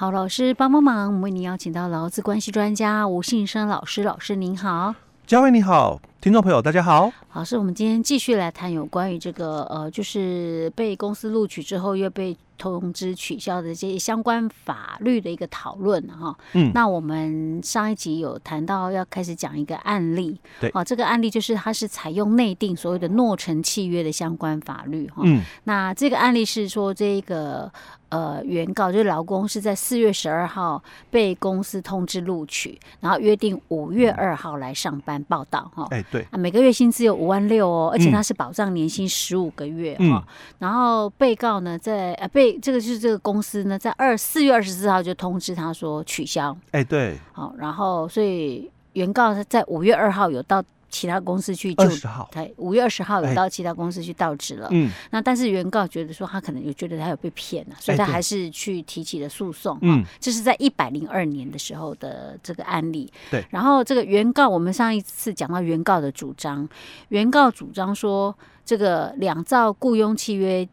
好，老师帮帮忙，我们为您邀请到劳资关系专家吴信生老师，老师您好，嘉惠你好，听众朋友大家好。老师，我们今天继续来谈有关于这个呃，就是被公司录取之后又被通知取消的这些相关法律的一个讨论哈。嗯，那我们上一集有谈到要开始讲一个案例，对，哦，这个案例就是它是采用内定所谓的诺成契约的相关法律哈。嗯，那这个案例是说这个。呃，原告就是劳工是在四月十二号被公司通知录取，然后约定五月二号来上班报道哈。哎，对啊，每个月薪资有五万六哦，而且他是保障年薪十五个月哈。嗯、然后被告呢，在呃被这个就是这个公司呢，在二四月二十四号就通知他说取消。哎，对。好，然后所以原告在五月二号有到。其他公司去就对，五月二十号有到其他公司去到职了。嗯，那但是原告觉得说他可能有觉得他有被骗了，所以他还是去提起了诉讼。嗯，这是在一百零二年的时候的这个案例。对，然后这个原告，我们上一次讲到原告的主张，原告主张说这个两造雇佣契约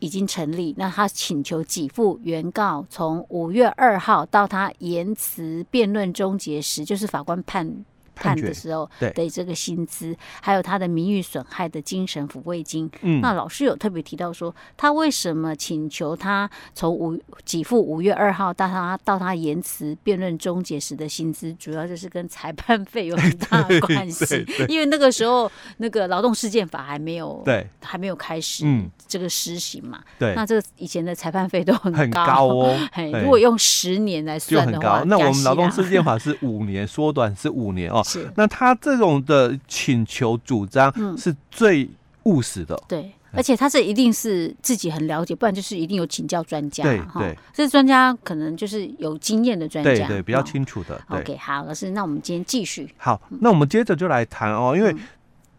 已经成立，那他请求给付原告从五月二号到他言辞辩论终结时，就是法官判。判的时候的这个薪资，还有他的名誉损害的精神抚慰金。嗯，那老师有特别提到说，他为什么请求他从五给付五月二号到他到他言辞辩论终结时的薪资，主要就是跟裁判费有很 大的关系。因为那个时候那个劳动事件法还没有对还没有开始这个施行嘛。对，那这个以前的裁判费都很高，很高哦。如果用十年来算的话，那我们劳动事件法是五年，缩短是五年哦。是，那他这种的请求主张是最务实的。嗯、对，而且他是一定是自己很了解，不然就是一定有请教专家。对对，这专家可能就是有经验的专家，对对，比较清楚的。哦、OK，好，老师，那我们今天继续。好，那我们接着就来谈哦，因为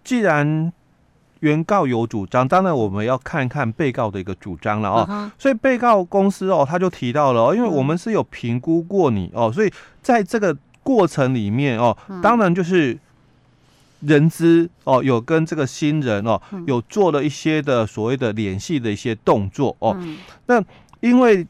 既然原告有主张，当然我们要看看被告的一个主张了哦。嗯、所以被告公司哦，他就提到了，因为我们是有评估过你哦，所以在这个。过程里面哦，当然就是人资哦，有跟这个新人哦，有做了一些的所谓的联系的一些动作哦。那因为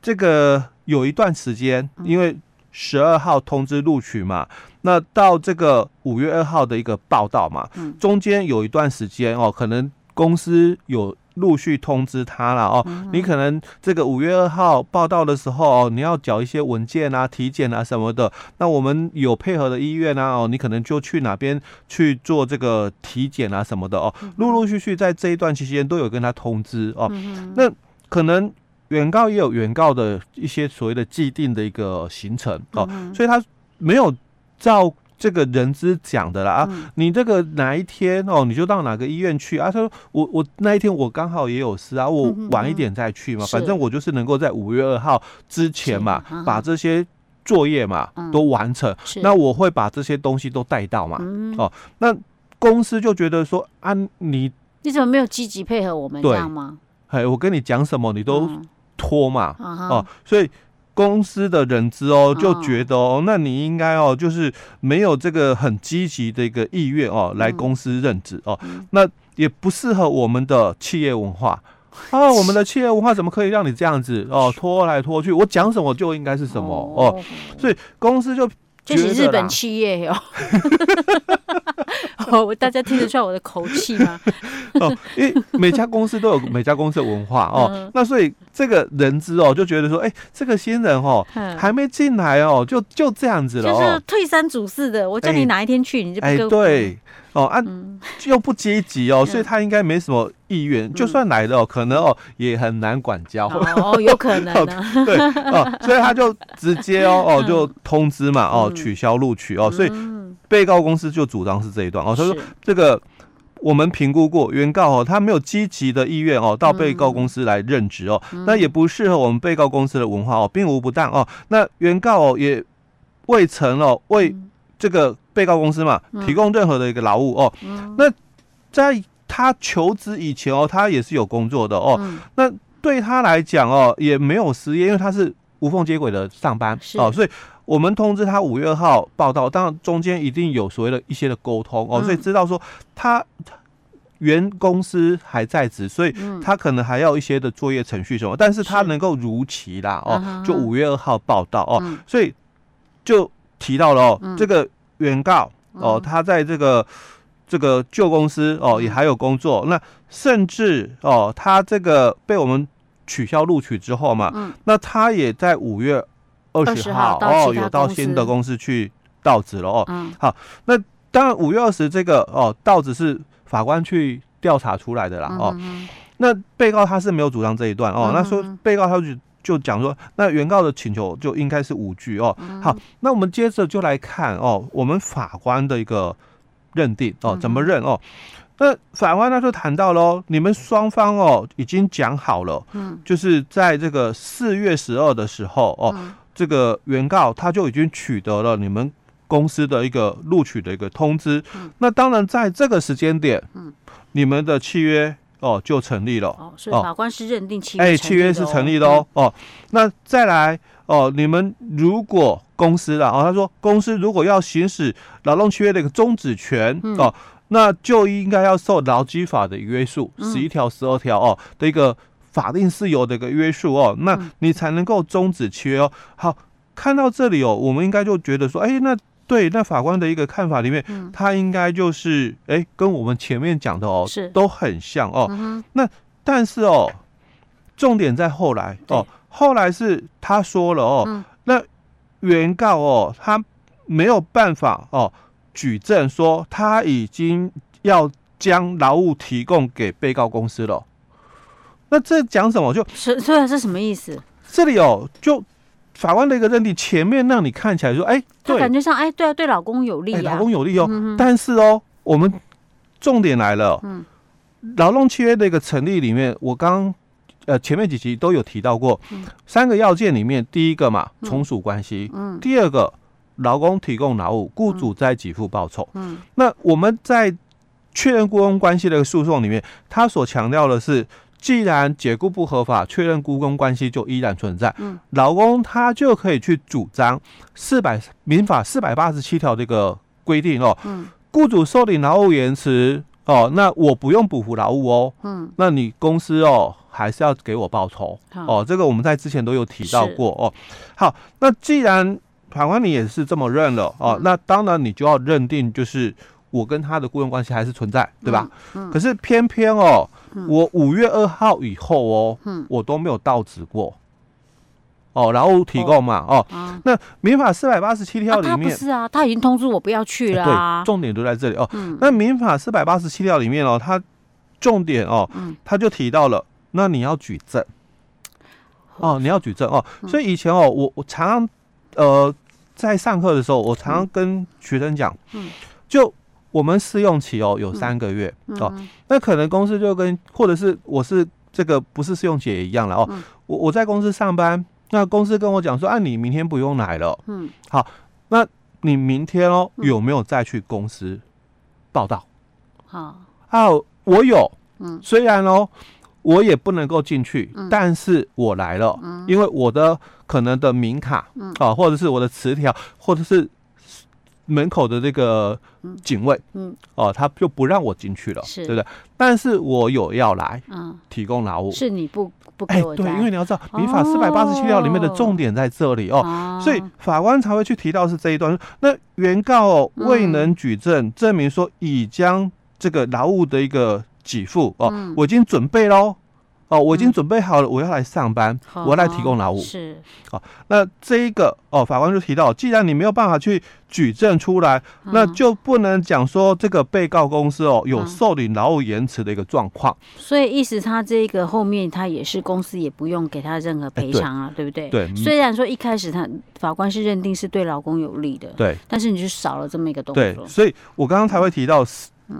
这个有一段时间，因为十二号通知录取嘛，那到这个五月二号的一个报道嘛，中间有一段时间哦，可能公司有。陆续通知他了哦，你可能这个五月二号报到的时候哦，你要缴一些文件啊、体检啊什么的。那我们有配合的医院啊哦，你可能就去哪边去做这个体检啊什么的哦。陆陆续续在这一段期间都有跟他通知哦。那可能原告也有原告的一些所谓的既定的一个行程哦，所以他没有照。这个人资讲的啦啊，你这个哪一天哦，你就到哪个医院去啊？他说我我那一天我刚好也有事啊，我晚一点再去嘛，反正我就是能够在五月二号之前嘛，把这些作业嘛都完成，那我会把这些东西都带到嘛。哦，那公司就觉得说啊，你你怎么没有积极配合我们这样吗？哎，我跟你讲什么你都拖嘛，哦，所以。公司的人资哦，就觉得哦，那你应该哦，就是没有这个很积极的一个意愿哦，来公司任职哦，那也不适合我们的企业文化。啊。我们的企业文化怎么可以让你这样子哦，拖来拖去？我讲什么就应该是什么哦，所以公司就。就是日本企业哟，哦，大家听得出来我的口气吗？哦，因为每家公司都有每家公司的文化哦，那所以这个人资哦就觉得说，哎，这个新人哦 还没进来哦，就就这样子了，就是退三阻四的。我叫你哪一天去，你就不跟我。对。哦，啊，又不积极哦，所以他应该没什么意愿。就算来了哦，可能哦也很难管教。哦，有可能 呢。对哦，所以他就直接哦 哦就通知嘛哦取消录取哦，所以被告公司就主张是这一段哦，他说这个我们评估过原告哦，他没有积极的意愿哦到被告公司来任职哦，那也不适合我们被告公司的文化哦，并无不当哦，那原告哦也未曾哦为这个。被告公司嘛，提供任何的一个劳务哦，那在他求职以前哦，他也是有工作的哦，那对他来讲哦，也没有失业，因为他是无缝接轨的上班哦，所以我们通知他五月二号报道，当然中间一定有所谓的一些的沟通哦，所以知道说他原公司还在职，所以他可能还要一些的作业程序什么，但是他能够如期啦哦，就五月二号报道哦，所以就提到了哦，这个原告哦，他在这个这个旧公司哦也还有工作，那甚至哦他这个被我们取消录取之后嘛，那他也在五月二十号哦有到新的公司。去到职了哦，好，那当然五月二十这个哦到职是。法官去调查出来的啦，哦，那被告他是没有主张这一段哦，那说被告他就就讲说，那原告的请求就应该是无据哦。好，那我们接着就来看哦，我们法官的一个认定哦，怎么认哦？那法官他就谈到喽，你们双方哦已经讲好了，嗯，就是在这个四月十二的时候哦，这个原告他就已经取得了你们。公司的一个录取的一个通知，嗯、那当然在这个时间点，嗯，你们的契约哦就成立了哦，所以法官是认定契约、哦，哎，契约是成立的哦、嗯、哦。那再来哦，你们如果公司了哦，他说公司如果要行使劳动契约的一个终止权、嗯、哦，那就应该要受劳基法的约束，十一条、十二条哦的一个法定事由的一个约束哦，那你才能够终止契约哦。好，看到这里哦，我们应该就觉得说，哎，那。对，那法官的一个看法里面，嗯、他应该就是哎，跟我们前面讲的哦，是都很像哦。嗯、那但是哦，重点在后来哦，后来是他说了哦，嗯、那原告哦，他没有办法哦举证说他已经要将劳务提供给被告公司了。那这讲什么？就是这是什么意思？这里哦，就。法官的一个认定，前面让你看起来说，哎，对，感觉上，哎，对啊，对老公有利啊，老公有利哦。但是哦，我们重点来了，嗯，劳动契约的一个成立里面，我刚呃前面几集都有提到过，三个要件里面，第一个嘛，从属关系，嗯，第二个，劳工提供劳务，雇主再给付报酬，嗯，那我们在确认雇佣关系的一个诉讼里面，他所强调的是。既然解雇不合法，确认雇佣关系就依然存在。嗯，劳工他就可以去主张四百民法四百八十七条这个规定哦。嗯，雇主受理劳务延迟哦，那我不用补付劳务哦。嗯，那你公司哦还是要给我报酬哦。这个我们在之前都有提到过哦。好，那既然法官你也是这么认了哦，那当然你就要认定就是。我跟他的雇佣关系还是存在，对吧？嗯嗯、可是偏偏哦，嗯、我五月二号以后哦，嗯、我都没有到职过。哦，然后提供嘛，哦，哦啊、那民法四百八十七条里面、啊、是啊，他已经通知我不要去了、啊。对，重点都在这里哦。嗯、那民法四百八十七条里面哦，他重点哦，他就提到了，那你要举证。哦，你要举证哦。所以以前哦，我我常常呃在上课的时候，我常常跟学生讲，嗯，就。我们试用期哦有三个月、哦，那可能公司就跟或者是我是这个不是试用期也一样了哦，嗯、我我在公司上班，那公司跟我讲说，啊你明天不用来了，嗯，好，那你明天哦有没有再去公司报道？好、嗯、啊，我有，嗯，虽然哦我也不能够进去，嗯、但是我来了，嗯，因为我的可能的名卡，嗯，啊，或者是我的磁条，或者是。门口的这个警卫，嗯，哦，他就不让我进去了，是对不对？但是我有要来，嗯，提供劳务，是你不不给我？对，因为你要知道，民法四百八十七条里面的重点在这里哦，所以法官才会去提到是这一段。那原告未能举证证明说已将这个劳务的一个给付哦，我已经准备喽。哦，我已经准备好了，我要来上班，嗯、我要来提供劳务。是，哦，那这一个哦，法官就提到，既然你没有办法去举证出来，嗯、那就不能讲说这个被告公司哦有受理劳务延迟的一个状况。所以意思他这个后面他也是公司也不用给他任何赔偿啊，对，对不对？对。虽然说一开始他法官是认定是对老公有利的，对，但是你就少了这么一个动作。对，所以我刚刚才会提到。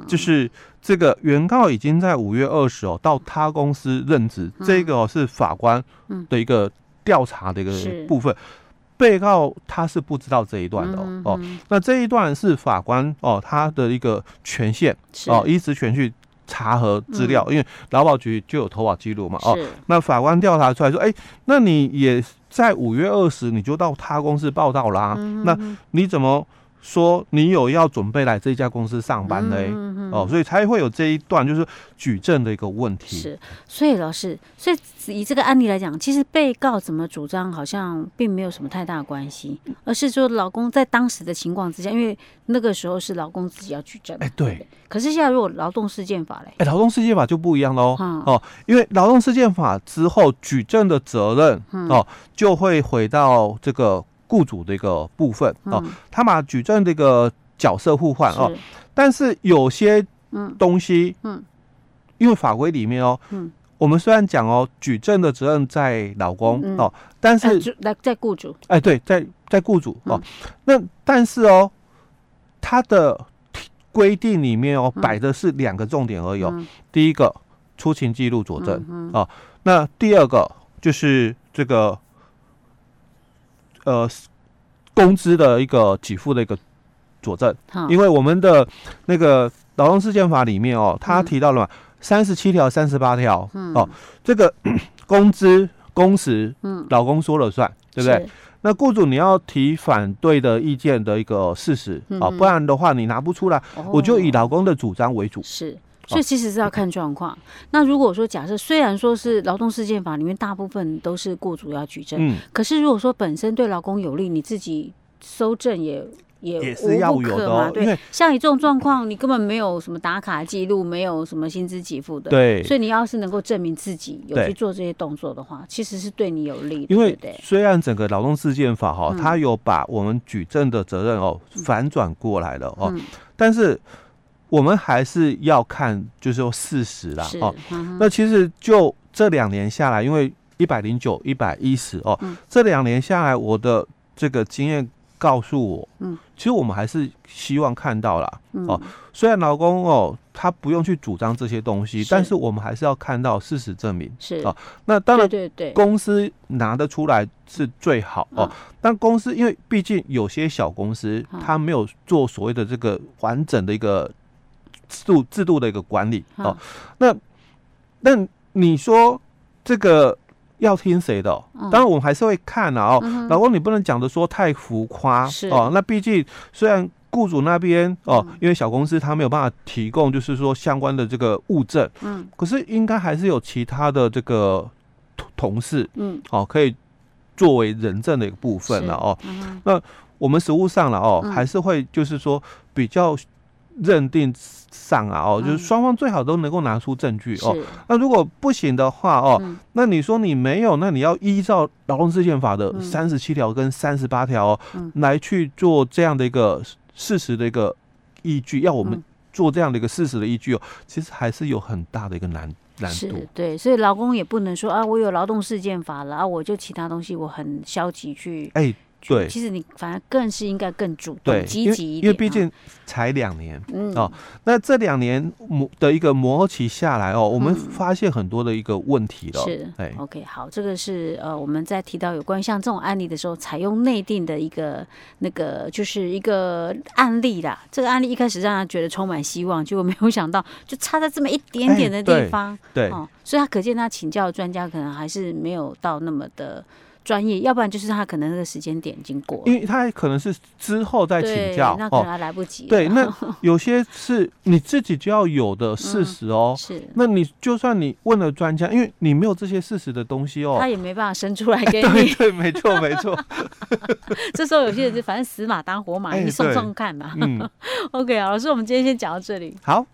就是这个原告已经在五月二十哦到他公司任职，这个是法官的一个调查的一个部分。被告他是不知道这一段的哦，那这一段是法官哦他的一个权限哦，依职权去查核资料，因为劳保局就有投保记录嘛哦。那法官调查出来说，哎，那你也在五月二十你就到他公司报道啦，那你怎么？说你有要准备来这家公司上班嘞，嗯嗯嗯哦，所以才会有这一段就是举证的一个问题。是，所以老师，所以以这个案例来讲，其实被告怎么主张好像并没有什么太大的关系，而是说老公在当时的情况之下，因为那个时候是老公自己要举证。哎，对。可是现在如果劳动事件法嘞，哎，劳动事件法就不一样喽。嗯、哦，因为劳动事件法之后举证的责任、嗯、哦就会回到这个。雇主的一个部分哦，他把举证这个角色互换哦，但是有些东西，嗯，因为法规里面哦，嗯，我们虽然讲哦，举证的责任在老公哦，但是来在雇主，哎，对，在在雇主哦，那但是哦，他的规定里面哦，摆的是两个重点而已哦，第一个出勤记录佐证哦，那第二个就是这个。呃，工资的一个给付的一个佐证，因为我们的那个劳动事件法里面哦，他提到了嘛，三十七条、三十八条哦，这个工资工时，嗯，老公说了算，对不对？那雇主你要提反对的意见的一个事实啊，不然的话你拿不出来，我就以老公的主张为主。是。所以其实是要看状况。那如果说假设虽然说是劳动事件法里面大部分都是雇主要举证，嗯，可是如果说本身对劳工有利，你自己收证也也也是要有的嘛。对，像你这种状况，你根本没有什么打卡记录，没有什么薪资给付的，对。所以你要是能够证明自己有去做这些动作的话，其实是对你有利的。因为虽然整个劳动事件法哈，它有把我们举证的责任哦反转过来了哦，但是。我们还是要看，就是说事实啦，哦。那其实就这两年下来，因为一百零九、一百一十哦，这两年下来，我的这个经验告诉我，嗯，其实我们还是希望看到啦，哦。虽然老公哦，他不用去主张这些东西，但是我们还是要看到事实证明，是哦。那当然，对对，公司拿得出来是最好哦。但公司因为毕竟有些小公司，他没有做所谓的这个完整的一个。制度制度的一个管理哦，那那你说这个要听谁的？当然我们还是会看啊哦，老公你不能讲的说太浮夸哦。那毕竟虽然雇主那边哦，因为小公司他没有办法提供就是说相关的这个物证，嗯，可是应该还是有其他的这个同事，嗯，哦可以作为人证的一个部分了哦。那我们实务上了哦，还是会就是说比较。认定上啊，哦，就是双方最好都能够拿出证据哦。那如果不行的话哦，那你说你没有，那你要依照劳动事件法的三十七条跟三十八条哦，来去做这样的一个事实的一个依据。要我们做这样的一个事实的依据哦，其实还是有很大的一个难难度。对，所以劳工也不能说啊，我有劳动事件法了啊，我就其他东西我很消极去哎。对，其实你反而更是应该更主动、积极一点，因为毕竟才两年，嗯哦，那这两年磨的一个磨合期下来哦，我们发现很多的一个问题了。是，哎，OK，好，这个是呃，我们在提到有关于像这种案例的时候，采用内定的一个那个就是一个案例啦。这个案例一开始让他觉得充满希望，结果没有想到就差在这么一点点的地方，对，哦，所以他可见他请教的专家可能还是没有到那么的。专业，要不然就是他可能那个时间点已经过了，因为他可能是之后再请教，那可能还来不及。对，那 有些是你自己就要有的事实哦。是，那你就算你问了专家，因为你没有这些事实的东西哦，他也没办法生出来 给你。对对，没错没错。这时候有些人就反正死马当活马，你送送看嘛。嗯，OK 啊，老师，我们今天先讲到这里。好。